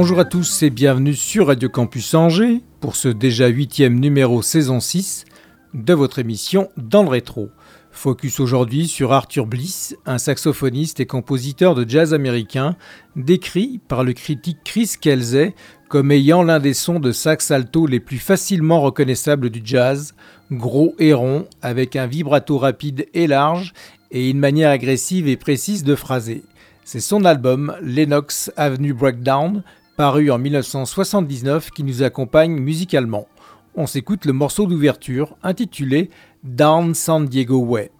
Bonjour à tous et bienvenue sur Radio Campus Angers pour ce déjà huitième numéro saison 6 de votre émission Dans le rétro. Focus aujourd'hui sur Arthur Bliss, un saxophoniste et compositeur de jazz américain, décrit par le critique Chris Kelsey comme ayant l'un des sons de sax alto les plus facilement reconnaissables du jazz, gros et rond, avec un vibrato rapide et large et une manière agressive et précise de phraser. C'est son album Lennox Avenue Breakdown, paru en 1979, qui nous accompagne musicalement. On s'écoute le morceau d'ouverture intitulé Down San Diego Way.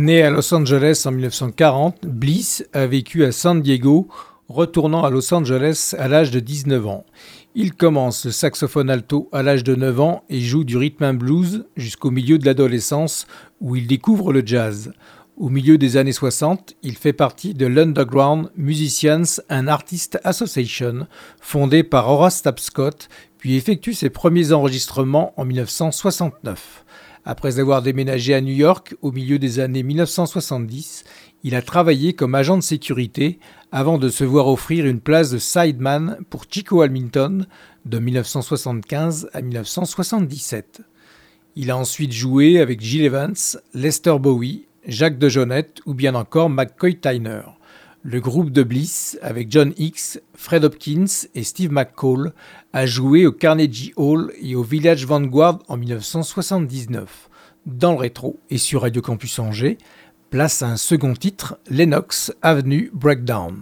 Né à Los Angeles en 1940, Bliss a vécu à San Diego, retournant à Los Angeles à l'âge de 19 ans. Il commence le saxophone alto à l'âge de 9 ans et joue du rhythm and blues jusqu'au milieu de l'adolescence où il découvre le jazz. Au milieu des années 60, il fait partie de l'Underground Musicians and Artists Association, fondée par Horace Tapscott, puis effectue ses premiers enregistrements en 1969. Après avoir déménagé à New York au milieu des années 1970, il a travaillé comme agent de sécurité avant de se voir offrir une place de sideman pour Chico Hamilton de 1975 à 1977. Il a ensuite joué avec Gil Evans, Lester Bowie, Jacques DeJohnette ou bien encore McCoy Tyner. Le groupe de Bliss, avec John Hicks, Fred Hopkins et Steve McCall, a joué au Carnegie Hall et au Village Vanguard en 1979. Dans le rétro et sur Radio Campus Angers, place à un second titre, Lennox Avenue Breakdown.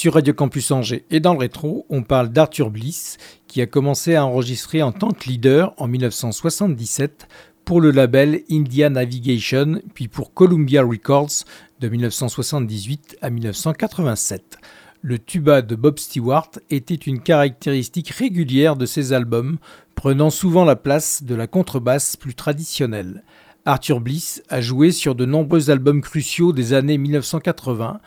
Sur Radio Campus Angers et dans le rétro, on parle d'Arthur Bliss, qui a commencé à enregistrer en tant que leader en 1977 pour le label India Navigation, puis pour Columbia Records de 1978 à 1987. Le tuba de Bob Stewart était une caractéristique régulière de ses albums, prenant souvent la place de la contrebasse plus traditionnelle. Arthur Bliss a joué sur de nombreux albums cruciaux des années 1980,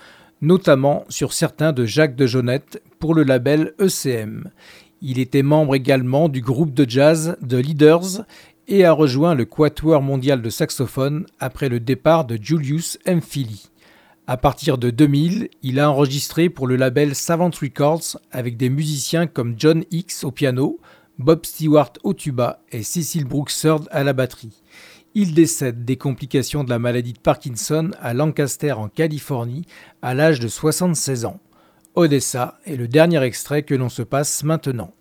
notamment sur certains de Jacques de Jonette pour le label ECM. Il était membre également du groupe de jazz The Leaders et a rejoint le Quatuor mondial de saxophone après le départ de Julius Mphili. À partir de 2000, il a enregistré pour le label Savant Records avec des musiciens comme John Hicks au piano, Bob Stewart au tuba et Cecil Brooks à la batterie. Il décède des complications de la maladie de Parkinson à Lancaster en Californie à l'âge de 76 ans. Odessa est le dernier extrait que l'on se passe maintenant.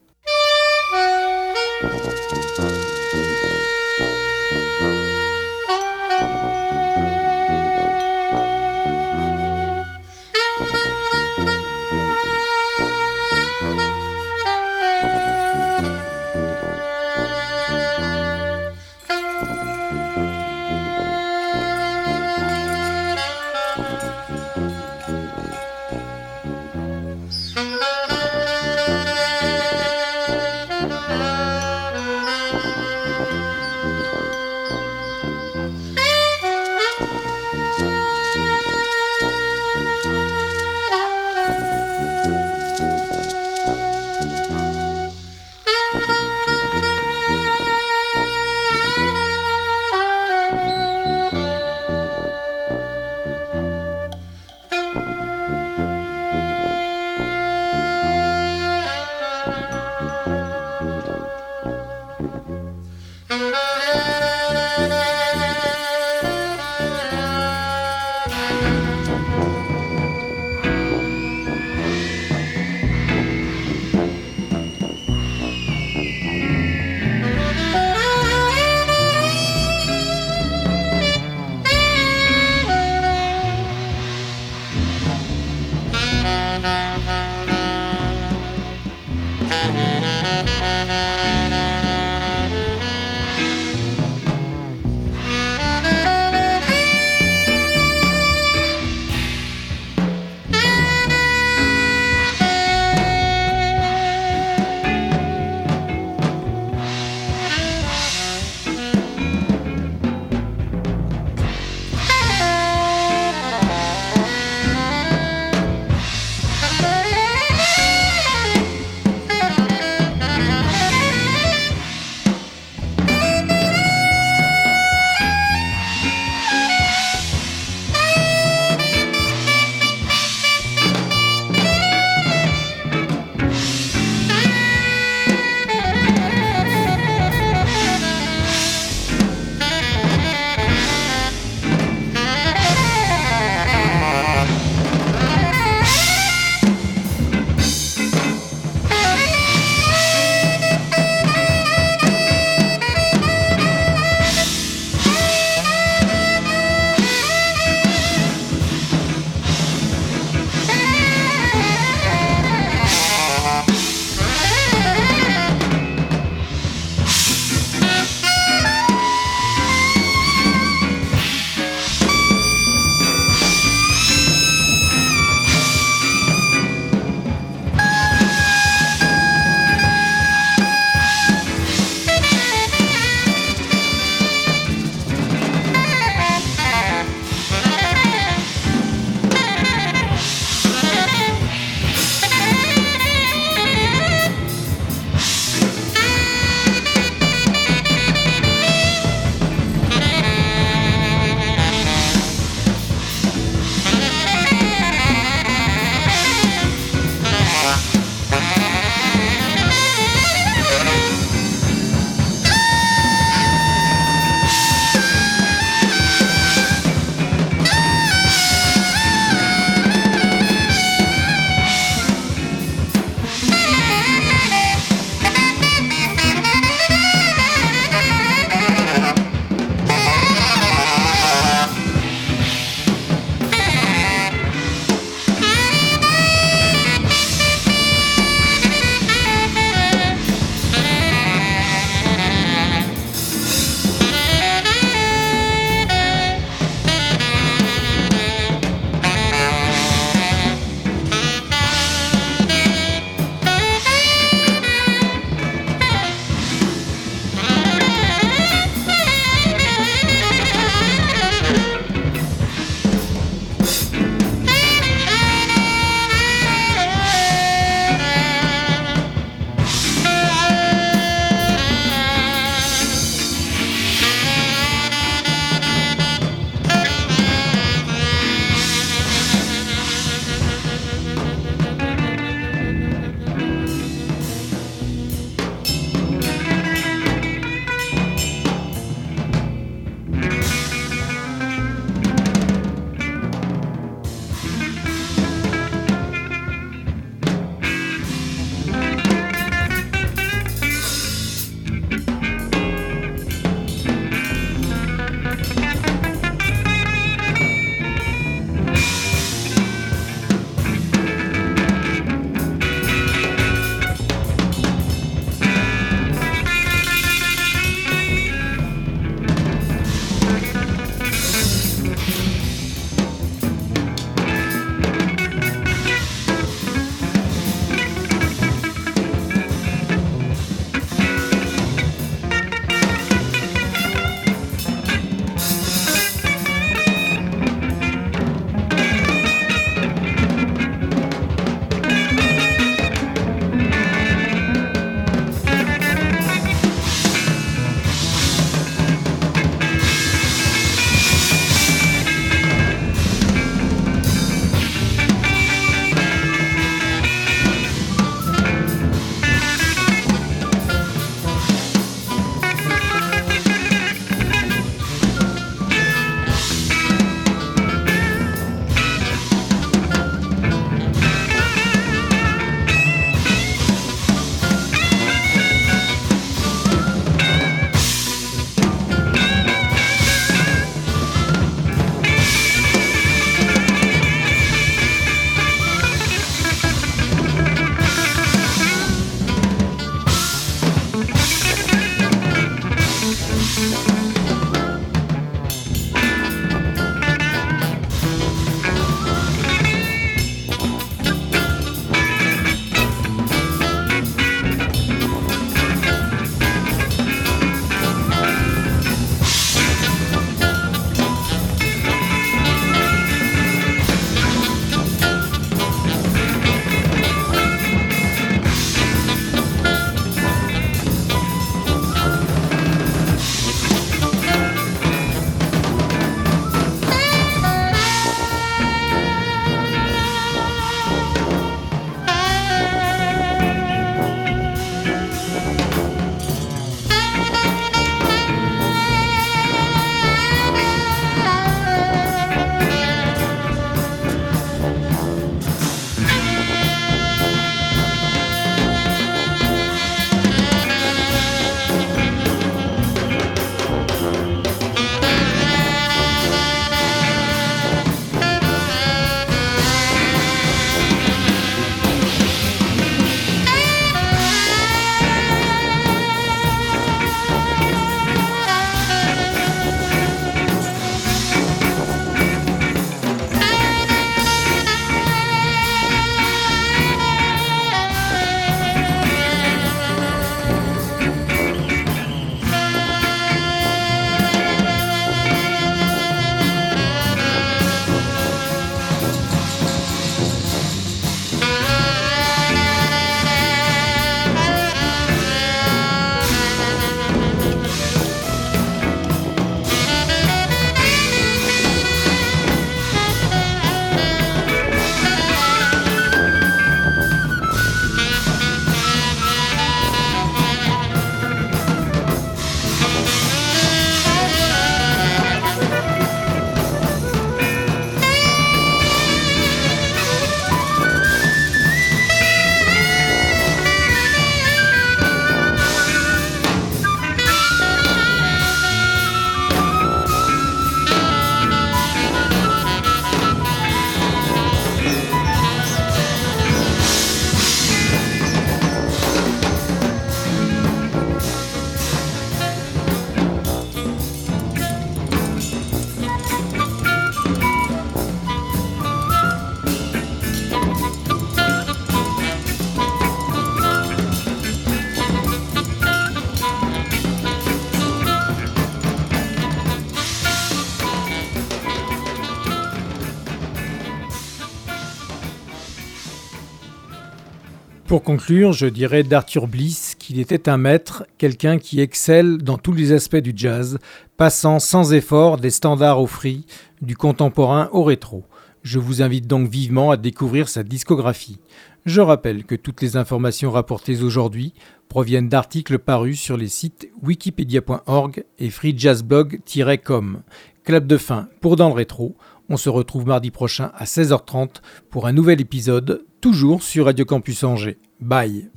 Pour conclure, je dirais d'Arthur Bliss qu'il était un maître, quelqu'un qui excelle dans tous les aspects du jazz, passant sans effort des standards au free, du contemporain au rétro. Je vous invite donc vivement à découvrir sa discographie. Je rappelle que toutes les informations rapportées aujourd'hui proviennent d'articles parus sur les sites wikipedia.org et freejazzblog-com. Clap de fin pour Dans le rétro. On se retrouve mardi prochain à 16h30 pour un nouvel épisode, toujours sur Radio Campus Angers. Bye.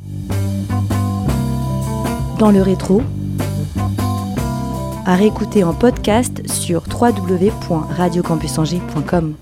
Dans le rétro, à réécouter en podcast sur www.radiocampusangers.com.